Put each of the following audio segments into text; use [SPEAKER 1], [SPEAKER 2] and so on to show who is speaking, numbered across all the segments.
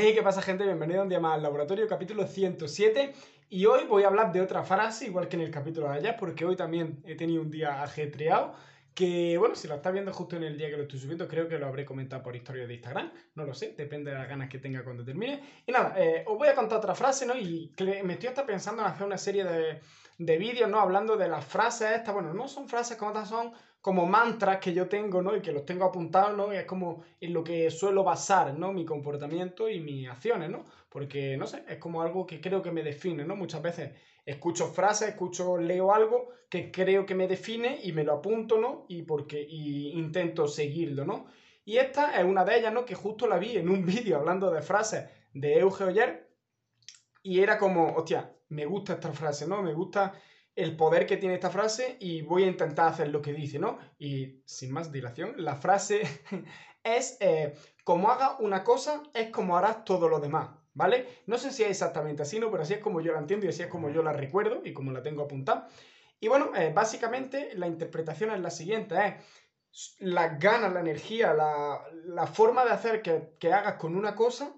[SPEAKER 1] Hey, ¿qué pasa gente? Bienvenido un día más al laboratorio, capítulo 107. Y hoy voy a hablar de otra frase, igual que en el capítulo de ayer, porque hoy también he tenido un día ajetreado. Que bueno, si lo estás viendo justo en el día que lo estoy subiendo, creo que lo habré comentado por historia de Instagram. No lo sé, depende de las ganas que tenga cuando termine. Y nada, eh, os voy a contar otra frase, ¿no? Y me estoy hasta pensando en hacer una serie de, de vídeos, ¿no? Hablando de las frases estas. Bueno, no son frases como estas, son como mantras que yo tengo, ¿no? Y que los tengo apuntados, ¿no? Y es como en lo que suelo basar, ¿no? Mi comportamiento y mis acciones, ¿no? Porque, no sé, es como algo que creo que me define, ¿no? Muchas veces escucho frases, escucho, leo algo que creo que me define y me lo apunto, ¿no? Y porque y intento seguirlo, ¿no? Y esta es una de ellas, ¿no? Que justo la vi en un vídeo hablando de frases de Euge Oyer y era como, hostia, me gusta esta frase, ¿no? Me gusta el poder que tiene esta frase y voy a intentar hacer lo que dice, ¿no? Y sin más dilación, la frase es, eh, como haga una cosa, es como harás todo lo demás, ¿vale? No sé si es exactamente así, ¿no? Pero así es como yo la entiendo y así es como yo la recuerdo y como la tengo apuntada. Y bueno, eh, básicamente la interpretación es la siguiente, es las ganas, la energía, la, forma de hacer que, que hagas con una cosa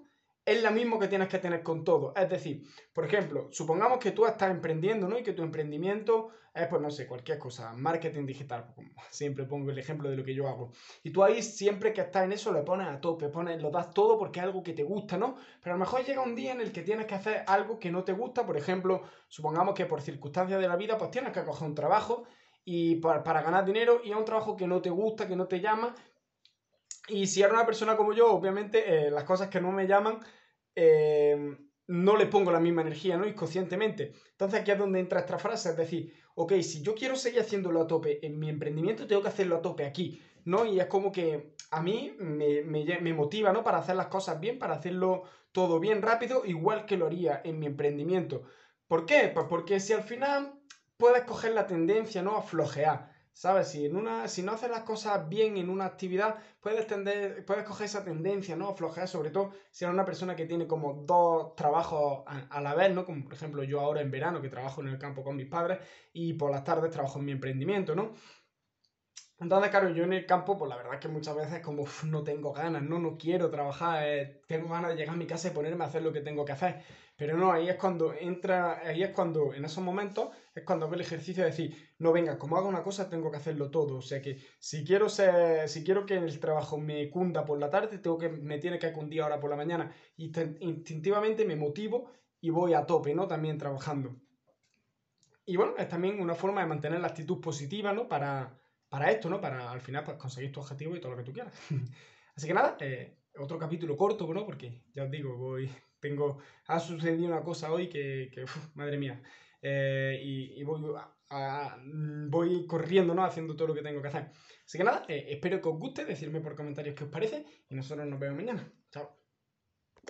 [SPEAKER 1] es la mismo que tienes que tener con todo. Es decir, por ejemplo, supongamos que tú estás emprendiendo, ¿no? Y que tu emprendimiento es, pues no sé, cualquier cosa, marketing digital, como siempre pongo el ejemplo de lo que yo hago. Y tú ahí siempre que estás en eso lo pones a tope, pones, lo das todo porque es algo que te gusta, ¿no? Pero a lo mejor llega un día en el que tienes que hacer algo que no te gusta, por ejemplo, supongamos que por circunstancias de la vida, pues tienes que coger un trabajo y para, para ganar dinero y a un trabajo que no te gusta, que no te llama, y si eres una persona como yo, obviamente eh, las cosas que no me llaman, eh, no le pongo la misma energía, ¿no? Inconscientemente. Entonces aquí es donde entra esta frase, es decir, ok, si yo quiero seguir haciéndolo a tope en mi emprendimiento, tengo que hacerlo a tope aquí, ¿no? Y es como que a mí me, me motiva, ¿no? Para hacer las cosas bien, para hacerlo todo bien rápido, igual que lo haría en mi emprendimiento. ¿Por qué? Pues porque si al final puedes coger la tendencia, ¿no? A flojear. ¿Sabes? Si, en una, si no haces las cosas bien en una actividad, puedes, tender, puedes coger esa tendencia, ¿no? Flojear, sobre todo si eres una persona que tiene como dos trabajos a, la vez, ¿no? Como por ejemplo yo ahora en verano que trabajo en el campo con mis padres y por las tardes trabajo en mi emprendimiento, ¿no? Entonces, claro, yo en el campo, pues la verdad es que muchas veces como no tengo ganas, no, no quiero trabajar, eh, tengo ganas de llegar a mi casa y ponerme a hacer lo que tengo que hacer. Pero no, ahí es cuando entra, ahí es cuando, en esos momentos, es cuando hago el ejercicio de decir, no, venga, como hago una cosa, tengo que hacerlo todo. O sea que si quiero ser, si quiero que el trabajo me cunda por la tarde, tengo que, me tiene que cundir ahora por la mañana. Y instintivamente me motivo y voy a tope, ¿no? También trabajando. Y bueno, es también una forma de mantener la actitud positiva, ¿no? Para, para esto, ¿no? Para al final pues, conseguir tu objetivo y todo lo que tú quieras. Así que nada, eh, otro capítulo corto, ¿no? Porque ya os digo, voy, tengo, ha sucedido una cosa hoy que, madre mía, eh, y, voy, voy corriendo, ¿no? Haciendo todo lo que tengo que hacer. Así que nada, eh, espero que os guste, decirme por comentarios qué os parece y nosotros nos vemos mañana. Chao.